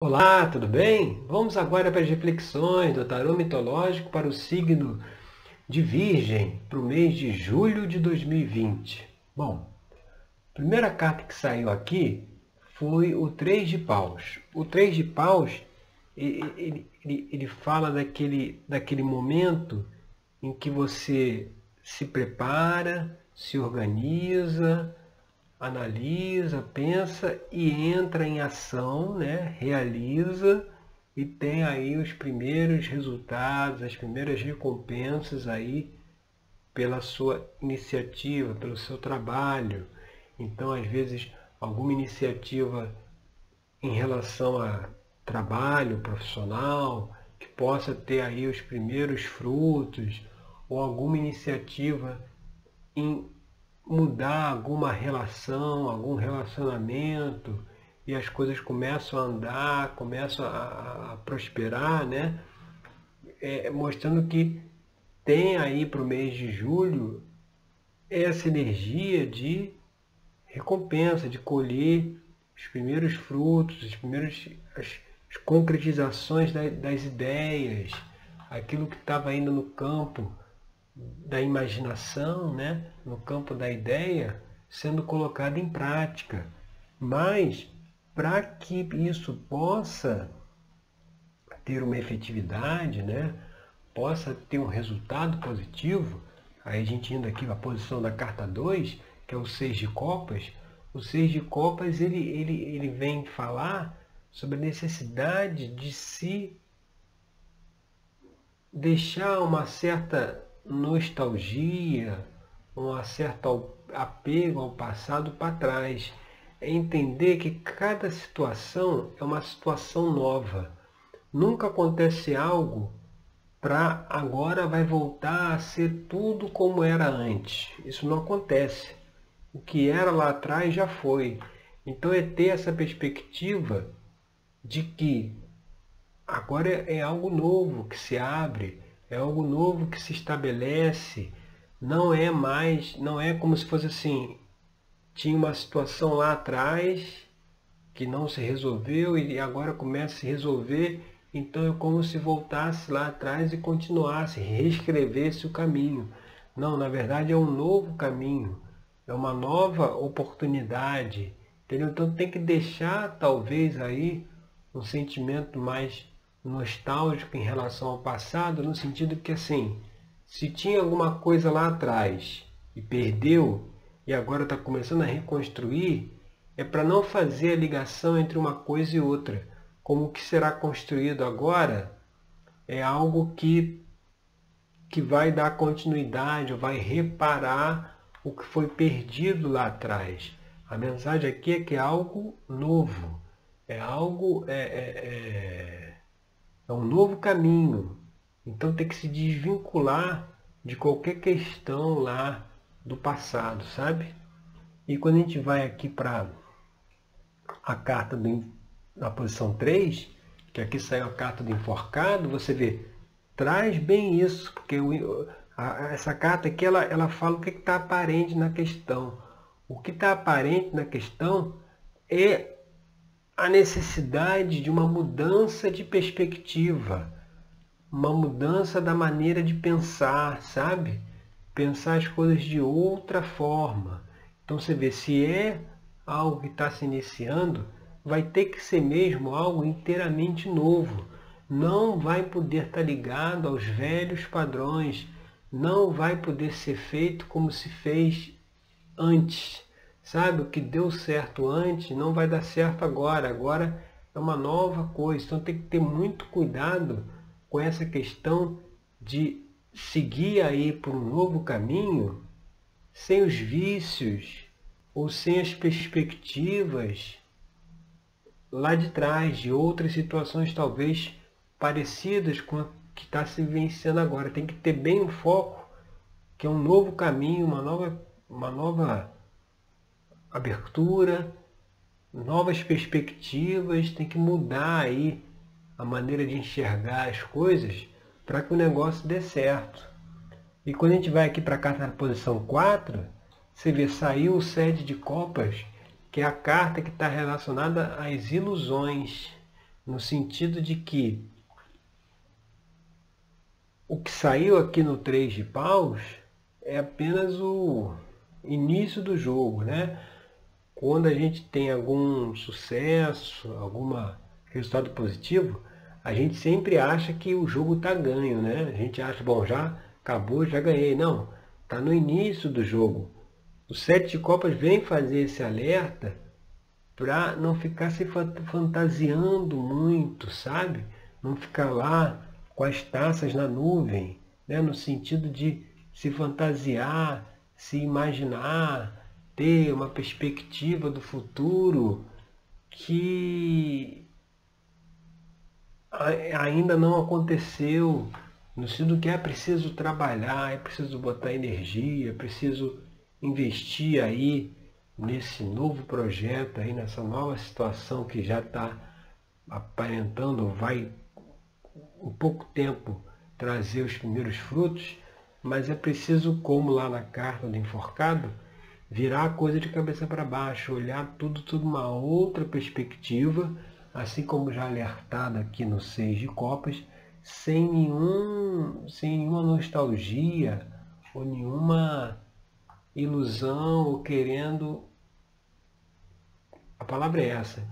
Olá, tudo bem? Vamos agora para as reflexões do tarô mitológico para o signo de Virgem para o mês de julho de 2020. Bom, a primeira carta que saiu aqui foi o Três de Paus. O Três de Paus, ele, ele, ele fala daquele, daquele momento em que você se prepara, se organiza, analisa, pensa e entra em ação, né? realiza e tem aí os primeiros resultados, as primeiras recompensas aí pela sua iniciativa, pelo seu trabalho. Então, às vezes, alguma iniciativa em relação a trabalho profissional que possa ter aí os primeiros frutos ou alguma iniciativa em mudar alguma relação, algum relacionamento, e as coisas começam a andar, começam a, a prosperar, né? É, mostrando que tem aí para o mês de julho essa energia de recompensa, de colher os primeiros frutos, as primeiras as, as concretizações da, das ideias, aquilo que estava ainda no campo da imaginação, né, no campo da ideia, sendo colocada em prática. Mas, para que isso possa ter uma efetividade, né, possa ter um resultado positivo, aí a gente indo aqui na posição da carta 2, que é o seis de copas, o seis de copas ele, ele, ele vem falar sobre a necessidade de se deixar uma certa nostalgia, um certo apego ao passado para trás. É entender que cada situação é uma situação nova. Nunca acontece algo para agora vai voltar a ser tudo como era antes. Isso não acontece. O que era lá atrás já foi. Então é ter essa perspectiva de que agora é algo novo que se abre, é algo novo que se estabelece, não é mais, não é como se fosse assim, tinha uma situação lá atrás que não se resolveu e agora começa a se resolver, então é como se voltasse lá atrás e continuasse, reescrevesse o caminho. Não, na verdade é um novo caminho, é uma nova oportunidade, entendeu? Então tem que deixar talvez aí um sentimento mais nostálgico em relação ao passado, no sentido que assim, se tinha alguma coisa lá atrás e perdeu e agora está começando a reconstruir, é para não fazer a ligação entre uma coisa e outra. Como o que será construído agora é algo que, que vai dar continuidade, vai reparar o que foi perdido lá atrás. A mensagem aqui é que é algo novo, é algo é, é, é é um novo caminho. Então tem que se desvincular de qualquer questão lá do passado, sabe? E quando a gente vai aqui para a carta do, na posição 3, que aqui saiu a carta do enforcado, você vê, traz bem isso, porque o, a, essa carta aqui ela, ela fala o que está aparente na questão. O que está aparente na questão é a necessidade de uma mudança de perspectiva, uma mudança da maneira de pensar, sabe? Pensar as coisas de outra forma. Então você vê, se é algo que está se iniciando, vai ter que ser mesmo algo inteiramente novo. Não vai poder estar tá ligado aos velhos padrões, não vai poder ser feito como se fez antes Sabe, o que deu certo antes não vai dar certo agora. Agora é uma nova coisa. Então tem que ter muito cuidado com essa questão de seguir aí por um novo caminho sem os vícios ou sem as perspectivas lá de trás de outras situações talvez parecidas com a que está se vivenciando agora. Tem que ter bem o foco, que é um novo caminho, uma nova, uma nova abertura, novas perspectivas, tem que mudar aí a maneira de enxergar as coisas para que o negócio dê certo. E quando a gente vai aqui para a carta na posição 4, você vê, saiu o sete de copas, que é a carta que está relacionada às ilusões. no sentido de que o que saiu aqui no 3 de paus é apenas o início do jogo, né? Quando a gente tem algum sucesso, algum resultado positivo, a gente sempre acha que o jogo está ganho, né? A gente acha, bom, já acabou, já ganhei. Não, está no início do jogo. O Sete de Copas vem fazer esse alerta para não ficar se fantasiando muito, sabe? Não ficar lá com as taças na nuvem, né? no sentido de se fantasiar, se imaginar, ter uma perspectiva do futuro que ainda não aconteceu, no sentido que é preciso trabalhar, é preciso botar energia, é preciso investir aí nesse novo projeto, aí nessa nova situação que já está aparentando, vai um pouco tempo trazer os primeiros frutos, mas é preciso, como lá na carta do enforcado, virar a coisa de cabeça para baixo, olhar tudo, tudo uma outra perspectiva, assim como já alertado aqui no Seis de Copas, sem nenhum, sem nenhuma nostalgia ou nenhuma ilusão ou querendo a palavra é essa,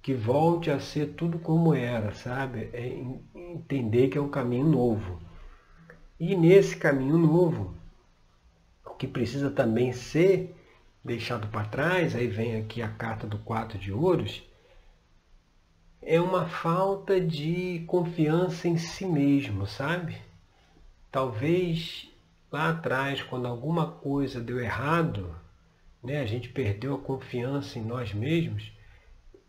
que volte a ser tudo como era, sabe? É entender que é um caminho novo. E nesse caminho novo, o que precisa também ser deixado para trás, aí vem aqui a carta do quatro de ouros, é uma falta de confiança em si mesmo, sabe? Talvez lá atrás, quando alguma coisa deu errado, né, a gente perdeu a confiança em nós mesmos,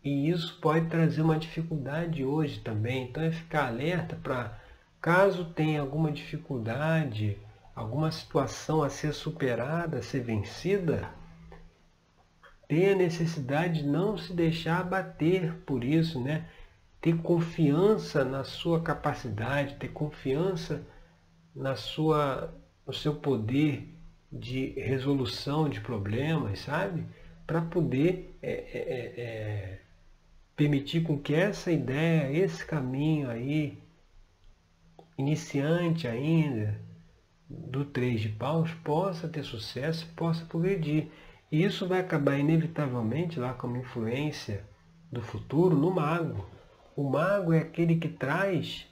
e isso pode trazer uma dificuldade hoje também. Então é ficar alerta para caso tenha alguma dificuldade, alguma situação a ser superada, a ser vencida, ter a necessidade de não se deixar abater por isso, né? Ter confiança na sua capacidade, ter confiança na sua, no seu poder de resolução de problemas, sabe? Para poder é, é, é, é, permitir com que essa ideia, esse caminho aí, iniciante ainda, do três de paus, possa ter sucesso, possa progredir. E isso vai acabar inevitavelmente lá como influência do futuro no mago. O mago é aquele que traz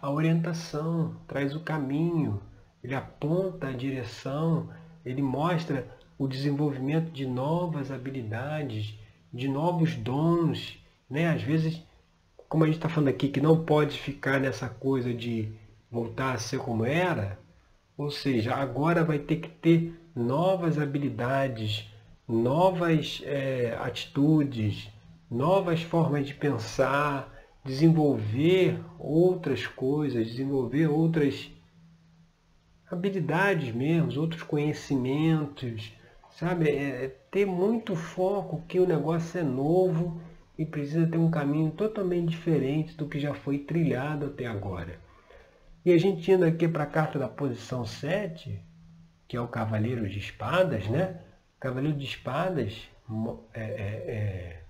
a orientação, traz o caminho, ele aponta a direção, ele mostra o desenvolvimento de novas habilidades, de novos dons. Né? Às vezes, como a gente está falando aqui, que não pode ficar nessa coisa de voltar a ser como era, ou seja, agora vai ter que ter novas habilidades, novas é, atitudes, novas formas de pensar, desenvolver outras coisas, desenvolver outras habilidades mesmo, outros conhecimentos, sabe? É, é ter muito foco que o negócio é novo e precisa ter um caminho totalmente diferente do que já foi trilhado até agora. E a gente indo aqui para a carta da posição 7, que é o Cavaleiro de Espadas, né? Cavaleiro de Espadas é, é, é,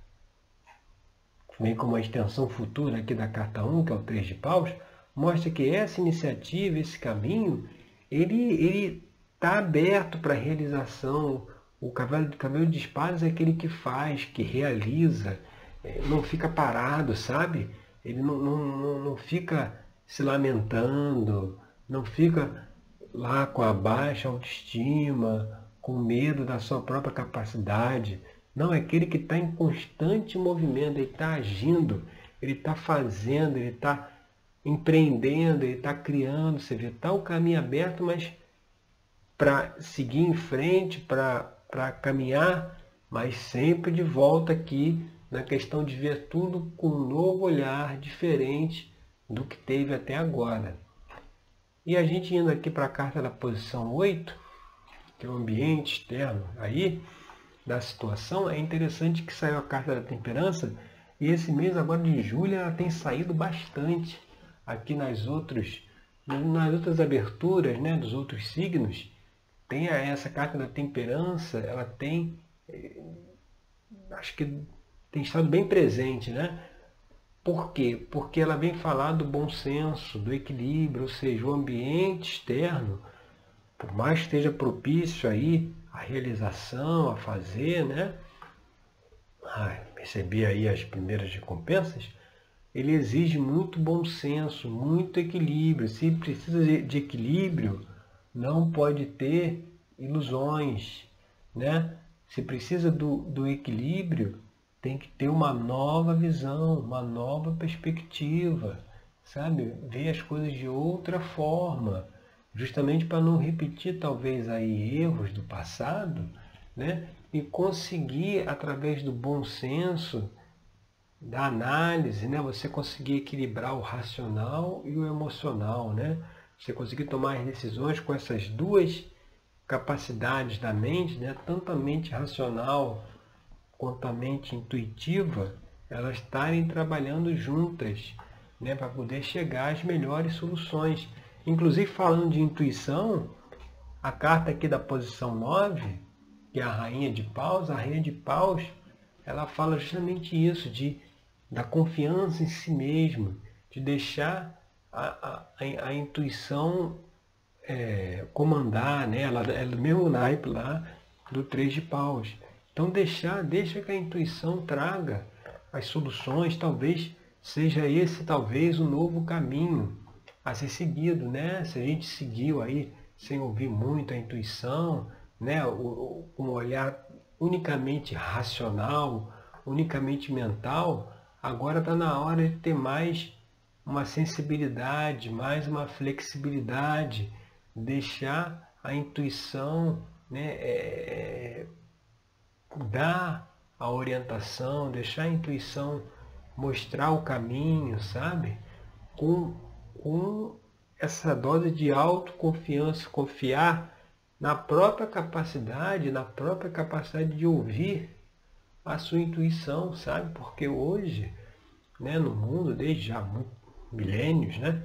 vem como uma extensão futura aqui da carta 1, que é o 3 de paus, mostra que essa iniciativa, esse caminho, ele está aberto para realização. O cavalo, cavalo de espadas é aquele que faz, que realiza, é, não fica parado, sabe? Ele não, não, não fica se lamentando, não fica lá com a baixa autoestima, com medo da sua própria capacidade. Não, é aquele que está em constante movimento, ele está agindo, ele está fazendo, ele está empreendendo, ele está criando, você vê, está o caminho aberto, mas para seguir em frente, para caminhar, mas sempre de volta aqui na questão de ver tudo com um novo olhar diferente do que teve até agora. E a gente indo aqui para a carta da posição 8, que é o ambiente externo aí, da situação, é interessante que saiu a carta da temperança, e esse mês agora de julho ela tem saído bastante aqui nas outras, nas outras aberturas né, dos outros signos, tem essa carta da temperança, ela tem, eh, acho que tem estado bem presente, né? Por quê? Porque ela vem falar do bom senso, do equilíbrio, ou seja, o ambiente externo, por mais que esteja propício aí a realização, a fazer, né? Receber aí as primeiras recompensas, ele exige muito bom senso, muito equilíbrio. Se precisa de equilíbrio, não pode ter ilusões, né? Se precisa do, do equilíbrio, tem que ter uma nova visão, uma nova perspectiva, sabe? Ver as coisas de outra forma, justamente para não repetir talvez aí erros do passado, né? E conseguir através do bom senso, da análise, né? Você conseguir equilibrar o racional e o emocional, né? Você conseguir tomar as decisões com essas duas capacidades da mente, né? tanto a mente racional quanto a mente intuitiva, elas estarem trabalhando juntas né? para poder chegar às melhores soluções. Inclusive, falando de intuição, a carta aqui da posição 9, que é a Rainha de Paus, a Rainha de Paus, ela fala justamente isso, de da confiança em si mesmo, de deixar a, a, a intuição é, comandar, né? ela do mesmo naipe lá do três de paus. Então deixar, deixa que a intuição traga as soluções, talvez seja esse talvez o novo caminho a ser seguido, né? Se a gente seguiu aí sem ouvir muito a intuição, né? um olhar unicamente racional, unicamente mental, Agora está na hora de ter mais uma sensibilidade, mais uma flexibilidade, deixar a intuição né, é, dar a orientação, deixar a intuição mostrar o caminho, sabe? Com, com essa dose de autoconfiança, confiar na própria capacidade, na própria capacidade de ouvir a sua intuição, sabe? Porque hoje, né, no mundo, desde já milênios, né,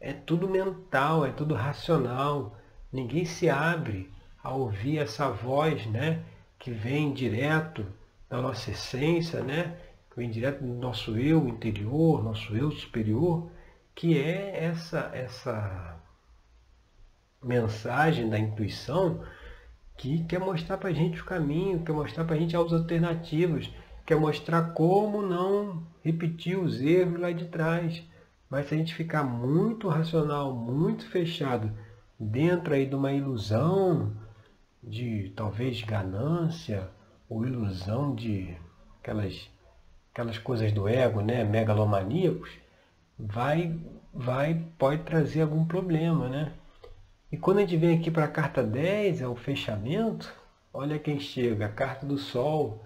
é tudo mental, é tudo racional. Ninguém se abre a ouvir essa voz, né, que vem direto da nossa essência, né, que vem direto do nosso eu interior, nosso eu superior, que é essa essa mensagem da intuição que quer mostrar para a gente o caminho, quer mostrar para a gente as alternativas, quer mostrar como não repetir os erros lá de trás. Mas se a gente ficar muito racional, muito fechado, dentro aí de uma ilusão de talvez ganância, ou ilusão de aquelas, aquelas coisas do ego, né, megalomaníacos, vai, vai, pode trazer algum problema, né? E quando a gente vem aqui para a carta 10, é o fechamento, olha quem chega, a carta do Sol,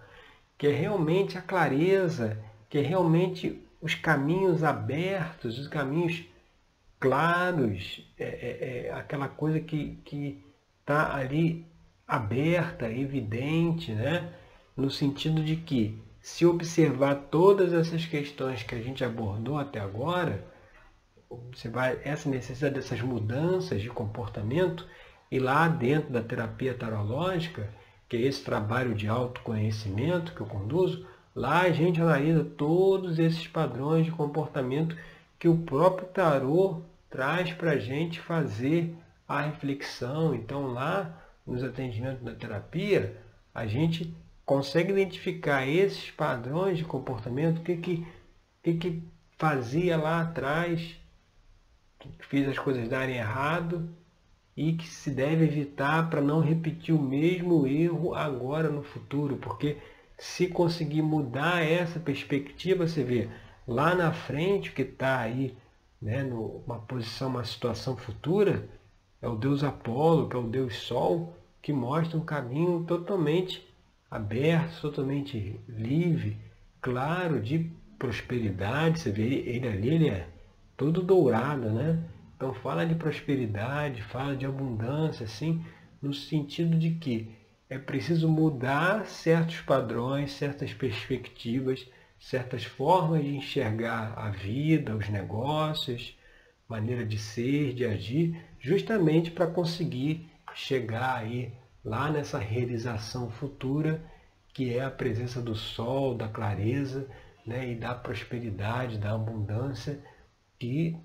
que é realmente a clareza, que é realmente os caminhos abertos, os caminhos claros, é, é, é aquela coisa que está ali aberta, evidente, né? no sentido de que se observar todas essas questões que a gente abordou até agora, vai essa necessidade dessas mudanças de comportamento e lá dentro da terapia tarológica, que é esse trabalho de autoconhecimento que eu conduzo, lá a gente analisa todos esses padrões de comportamento que o próprio tarô traz para a gente fazer a reflexão. Então lá nos atendimentos da terapia, a gente consegue identificar esses padrões de comportamento, o que, que, que, que fazia lá atrás que fez as coisas darem errado e que se deve evitar para não repetir o mesmo erro agora no futuro, porque se conseguir mudar essa perspectiva, você vê lá na frente que está aí, né, numa posição, uma situação futura, é o Deus Apolo, que é o Deus Sol, que mostra um caminho totalmente aberto, totalmente livre, claro, de prosperidade. Você vê ele ali, ele é todo dourado, né? Então fala de prosperidade, fala de abundância, assim, no sentido de que é preciso mudar certos padrões, certas perspectivas, certas formas de enxergar a vida, os negócios, maneira de ser, de agir, justamente para conseguir chegar aí lá nessa realização futura que é a presença do sol, da clareza, né, e da prosperidade, da abundância que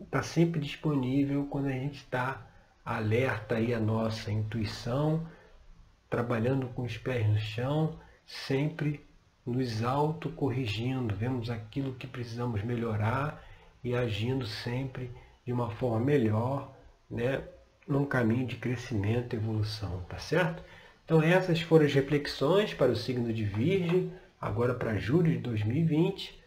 está sempre disponível quando a gente está alerta aí a nossa intuição, trabalhando com os pés no chão, sempre nos autocorrigindo, vemos aquilo que precisamos melhorar e agindo sempre de uma forma melhor, né, num caminho de crescimento e evolução, tá certo? Então essas foram as reflexões para o signo de Virgem, agora para julho de 2020.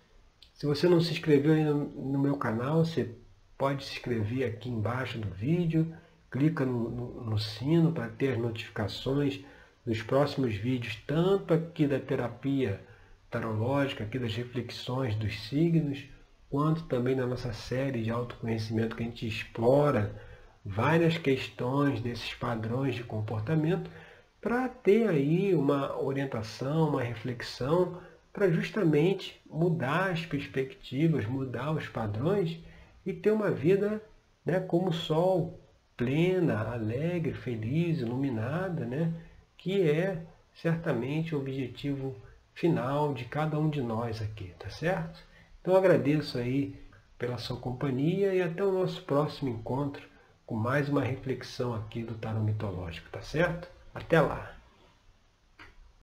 Se você não se inscreveu ainda no meu canal, você pode se inscrever aqui embaixo do vídeo, clica no, no, no sino para ter as notificações dos próximos vídeos, tanto aqui da terapia tarológica, aqui das reflexões dos signos, quanto também na nossa série de autoconhecimento que a gente explora várias questões desses padrões de comportamento para ter aí uma orientação, uma reflexão para justamente mudar as perspectivas, mudar os padrões e ter uma vida né, como o sol, plena, alegre, feliz, iluminada, né, que é certamente o objetivo final de cada um de nós aqui, tá certo? Então agradeço aí pela sua companhia e até o nosso próximo encontro com mais uma reflexão aqui do Tarot Mitológico, tá certo? Até lá!